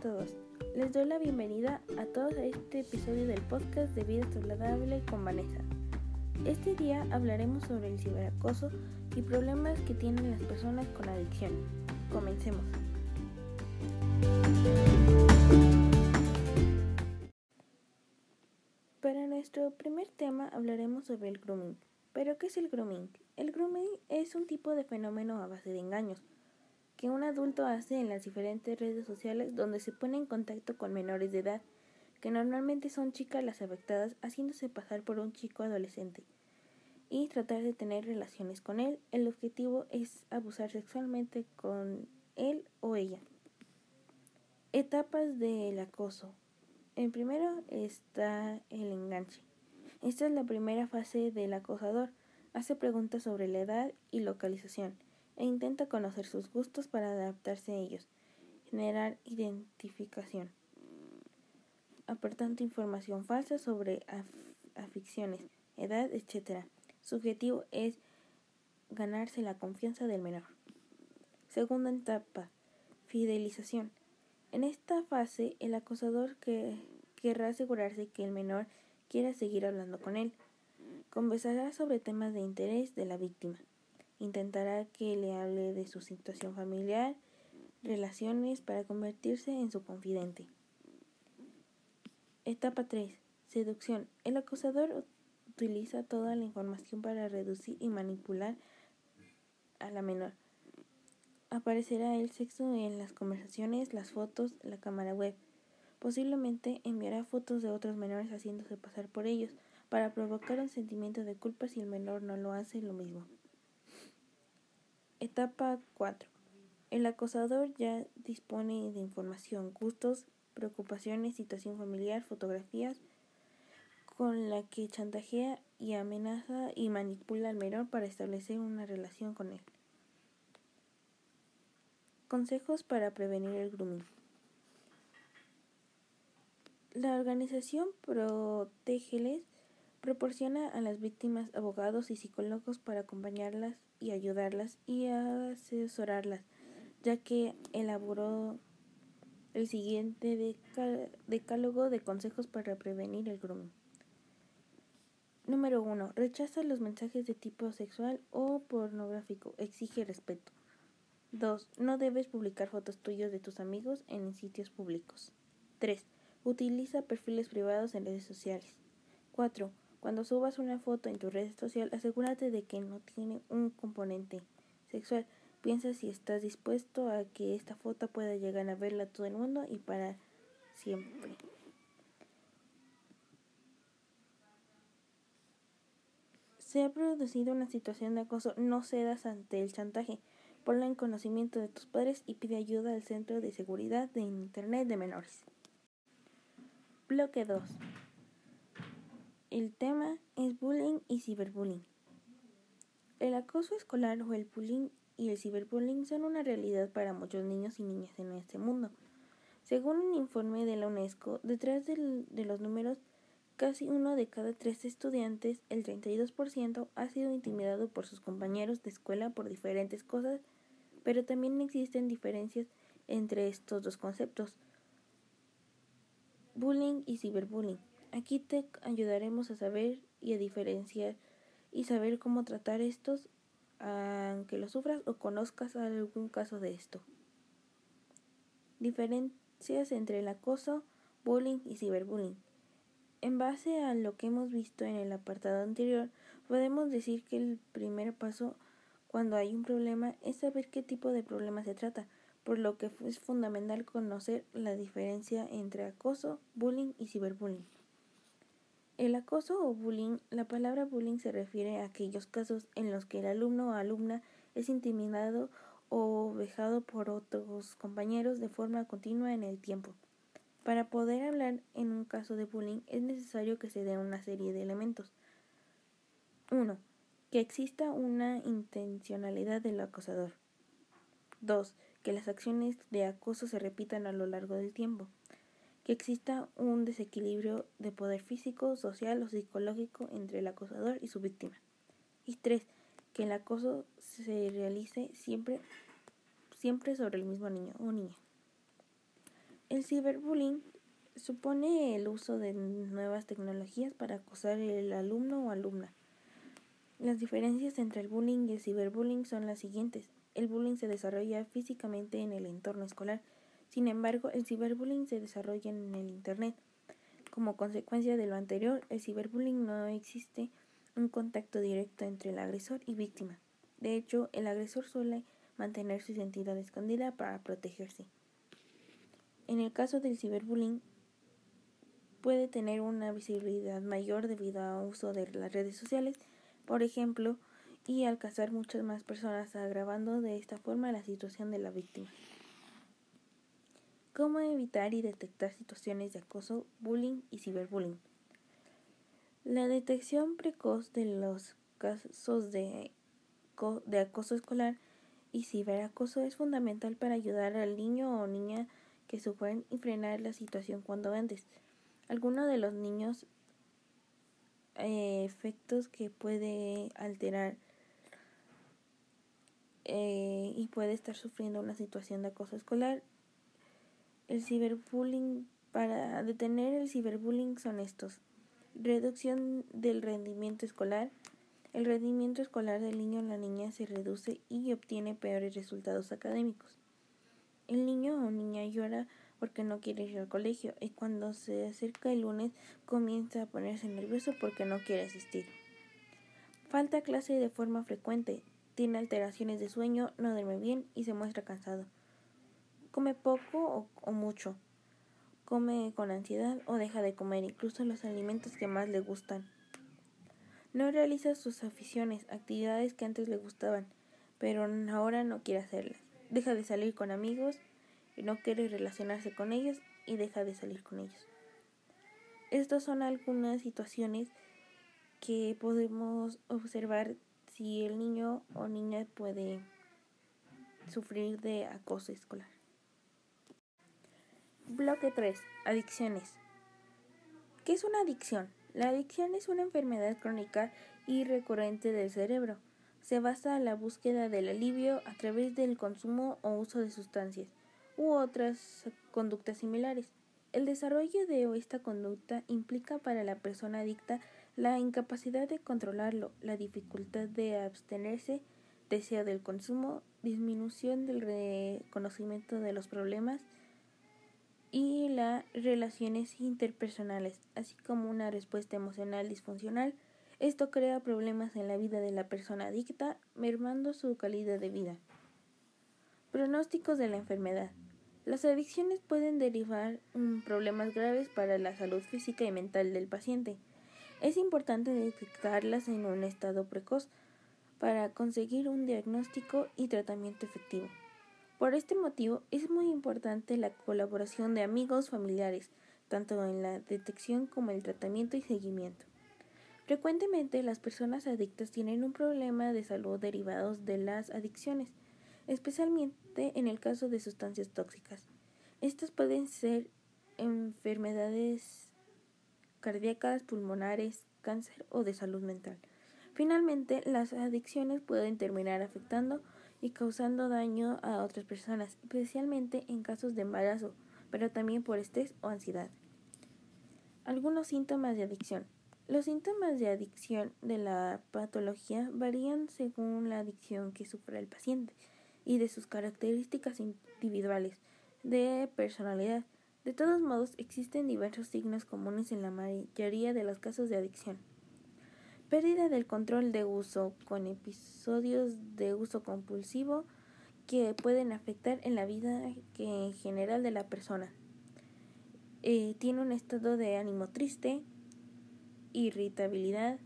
todos. Les doy la bienvenida a todos a este episodio del podcast de Vida Saludable con Vanessa. Este día hablaremos sobre el ciberacoso y problemas que tienen las personas con adicción. Comencemos. Para nuestro primer tema hablaremos sobre el grooming. ¿Pero qué es el grooming? El grooming es un tipo de fenómeno a base de engaños que un adulto hace en las diferentes redes sociales donde se pone en contacto con menores de edad, que normalmente son chicas las afectadas haciéndose pasar por un chico adolescente, y tratar de tener relaciones con él. El objetivo es abusar sexualmente con él o ella. Etapas del acoso. En primero está el enganche. Esta es la primera fase del acosador. Hace preguntas sobre la edad y localización e intenta conocer sus gustos para adaptarse a ellos, generar identificación, aportando información falsa sobre aficiones, edad, etc. Su objetivo es ganarse la confianza del menor. Segunda etapa, fidelización. En esta fase, el acosador que querrá asegurarse que el menor quiera seguir hablando con él. Conversará sobre temas de interés de la víctima. Intentará que le hable de su situación familiar, relaciones para convertirse en su confidente. Etapa 3. Seducción. El acosador utiliza toda la información para reducir y manipular a la menor. Aparecerá el sexo en las conversaciones, las fotos, la cámara web. Posiblemente enviará fotos de otros menores haciéndose pasar por ellos para provocar un sentimiento de culpa si el menor no lo hace lo mismo. Etapa 4. El acosador ya dispone de información, gustos, preocupaciones, situación familiar, fotografías, con la que chantajea y amenaza y manipula al menor para establecer una relación con él. Consejos para prevenir el grooming. La organización Protégeles proporciona a las víctimas abogados y psicólogos para acompañarlas y ayudarlas y asesorarlas, ya que elaboró el siguiente decálogo de consejos para prevenir el grooming. Número 1. Rechaza los mensajes de tipo sexual o pornográfico. Exige respeto. 2. No debes publicar fotos tuyas de tus amigos en sitios públicos. 3. Utiliza perfiles privados en redes sociales. 4. Cuando subas una foto en tu red social, asegúrate de que no tiene un componente sexual. Piensa si estás dispuesto a que esta foto pueda llegar a verla todo el mundo y para siempre. Se ha producido una situación de acoso, no cedas ante el chantaje. Ponla en conocimiento de tus padres y pide ayuda al Centro de Seguridad de Internet de Menores. Bloque 2. El tema es bullying y ciberbullying. El acoso escolar o el bullying y el ciberbullying son una realidad para muchos niños y niñas en este mundo. Según un informe de la UNESCO, detrás de los números, casi uno de cada tres estudiantes, el 32%, ha sido intimidado por sus compañeros de escuela por diferentes cosas, pero también existen diferencias entre estos dos conceptos, bullying y ciberbullying. Aquí te ayudaremos a saber y a diferenciar y saber cómo tratar estos aunque lo sufras o conozcas algún caso de esto. Diferencias entre el acoso, bullying y ciberbullying. En base a lo que hemos visto en el apartado anterior, podemos decir que el primer paso cuando hay un problema es saber qué tipo de problema se trata, por lo que es fundamental conocer la diferencia entre acoso, bullying y ciberbullying. El acoso o bullying, la palabra bullying se refiere a aquellos casos en los que el alumno o alumna es intimidado o vejado por otros compañeros de forma continua en el tiempo. Para poder hablar en un caso de bullying es necesario que se dé una serie de elementos. 1. Que exista una intencionalidad del acosador. 2. Que las acciones de acoso se repitan a lo largo del tiempo que exista un desequilibrio de poder físico, social o psicológico entre el acosador y su víctima. Y tres, que el acoso se realice siempre, siempre sobre el mismo niño o niña. El ciberbullying supone el uso de nuevas tecnologías para acosar al alumno o alumna. Las diferencias entre el bullying y el ciberbullying son las siguientes. El bullying se desarrolla físicamente en el entorno escolar, sin embargo, el ciberbullying se desarrolla en el Internet. Como consecuencia de lo anterior, el ciberbullying no existe un contacto directo entre el agresor y víctima. De hecho, el agresor suele mantener su identidad escondida para protegerse. En el caso del ciberbullying, puede tener una visibilidad mayor debido al uso de las redes sociales, por ejemplo, y alcanzar muchas más personas, agravando de esta forma la situación de la víctima. ¿Cómo evitar y detectar situaciones de acoso, bullying y ciberbullying? La detección precoz de los casos de, acoso escolar y ciberacoso es fundamental para ayudar al niño o niña que sufren y frenar la situación cuando antes. Algunos de los niños eh, efectos que puede alterar eh, y puede estar sufriendo una situación de acoso escolar. El ciberbullying, para detener el ciberbullying son estos. Reducción del rendimiento escolar. El rendimiento escolar del niño o la niña se reduce y obtiene peores resultados académicos. El niño o niña llora porque no quiere ir al colegio y cuando se acerca el lunes comienza a ponerse nervioso porque no quiere asistir. Falta clase de forma frecuente, tiene alteraciones de sueño, no duerme bien y se muestra cansado. Come poco o, mucho. Come con ansiedad o deja de comer incluso los alimentos que más le gustan. No realiza sus aficiones, actividades que antes le gustaban, pero ahora no quiere hacerlas. Deja de salir con amigos no quiere relacionarse con ellos y deja de salir con ellos. Estas son algunas situaciones que podemos observar si el niño o niña puede sufrir de acoso escolar. Bloque 3. Adicciones. ¿Qué es una adicción? La adicción es una enfermedad crónica y recurrente del cerebro. Se basa en la búsqueda del alivio a través del consumo o uso de sustancias u otras conductas similares. El desarrollo de esta conducta implica para la persona adicta la incapacidad de controlarlo, la dificultad de abstenerse, deseo del consumo, disminución del reconocimiento de los problemas y las relaciones interpersonales, así como una respuesta emocional disfuncional. Esto crea problemas en la vida de la persona adicta, mermando su calidad de vida. Pronósticos de la enfermedad. Las adicciones pueden derivar en problemas graves para la salud física y mental del paciente. Es importante detectarlas en un estado precoz para conseguir un diagnóstico y tratamiento efectivo. Por este motivo es muy importante la colaboración de amigos familiares, tanto en la detección como el tratamiento y seguimiento. Frecuentemente las personas adictas tienen un problema de salud derivados de las adicciones, especialmente en el caso de sustancias tóxicas. Estas pueden ser enfermedades cardíacas, pulmonares, cáncer o de salud mental. Finalmente, las adicciones pueden terminar afectando y causando daño a otras personas, especialmente en casos de embarazo, pero también por estrés o ansiedad. Algunos síntomas de adicción. Los síntomas de adicción de la patología varían según la adicción que sufra el paciente y de sus características individuales de personalidad. De todos modos, existen diversos signos comunes en la mayoría de los casos de adicción. Pérdida del control de uso con episodios de uso compulsivo que pueden afectar en la vida en general de la persona. Eh, tiene un estado de ánimo triste, irritabilidad,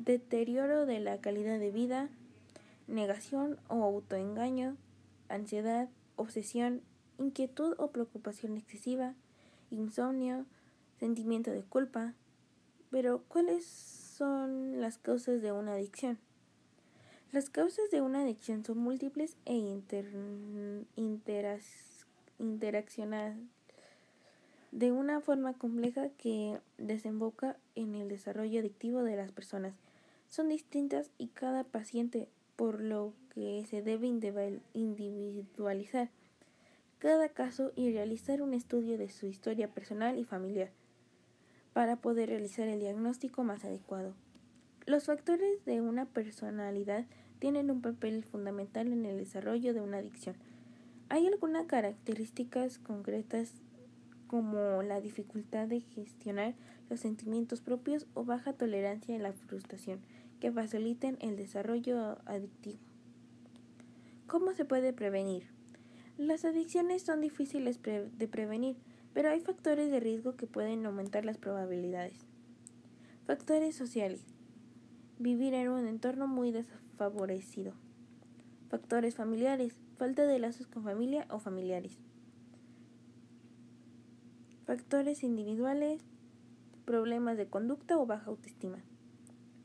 deterioro de la calidad de vida, negación o autoengaño, ansiedad, obsesión, inquietud o preocupación excesiva, insomnio, sentimiento de culpa. Pero, ¿cuáles son las causas de una adicción? Las causas de una adicción son múltiples e interaccionadas de una forma compleja que desemboca en el desarrollo adictivo de las personas. Son distintas y cada paciente, por lo que se debe individualizar. cada caso y realizar un estudio de su historia personal y familiar para poder realizar el diagnóstico más adecuado. Los factores de una personalidad tienen un papel fundamental en el desarrollo de una adicción. Hay algunas características concretas como la dificultad de gestionar los sentimientos propios o baja tolerancia a la frustración que faciliten el desarrollo adictivo. ¿Cómo se puede prevenir? Las adicciones son difíciles de prevenir, pero hay factores de riesgo que pueden aumentar las probabilidades. Factores sociales. Vivir en un entorno muy desfavorecido. Factores familiares. Falta de lazos con familia o familiares. Factores individuales. Problemas de conducta o baja autoestima.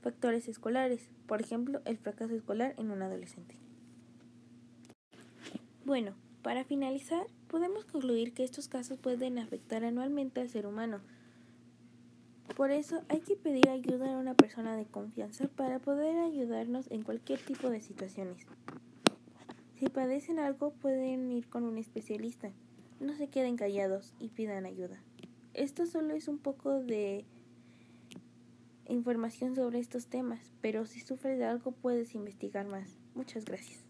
Factores escolares. Por ejemplo, el fracaso escolar en un adolescente. Bueno, para finalizar, podemos concluir que estos casos pueden afectar anualmente al ser humano. Por eso hay que pedir ayuda a una persona de confianza para poder ayudarnos en cualquier tipo de situaciones. Si padecen algo pueden ir con un especialista. No se queden callados y pidan ayuda. Esto solo es un poco de información sobre estos temas, pero si sufres de algo puedes investigar más. Muchas gracias.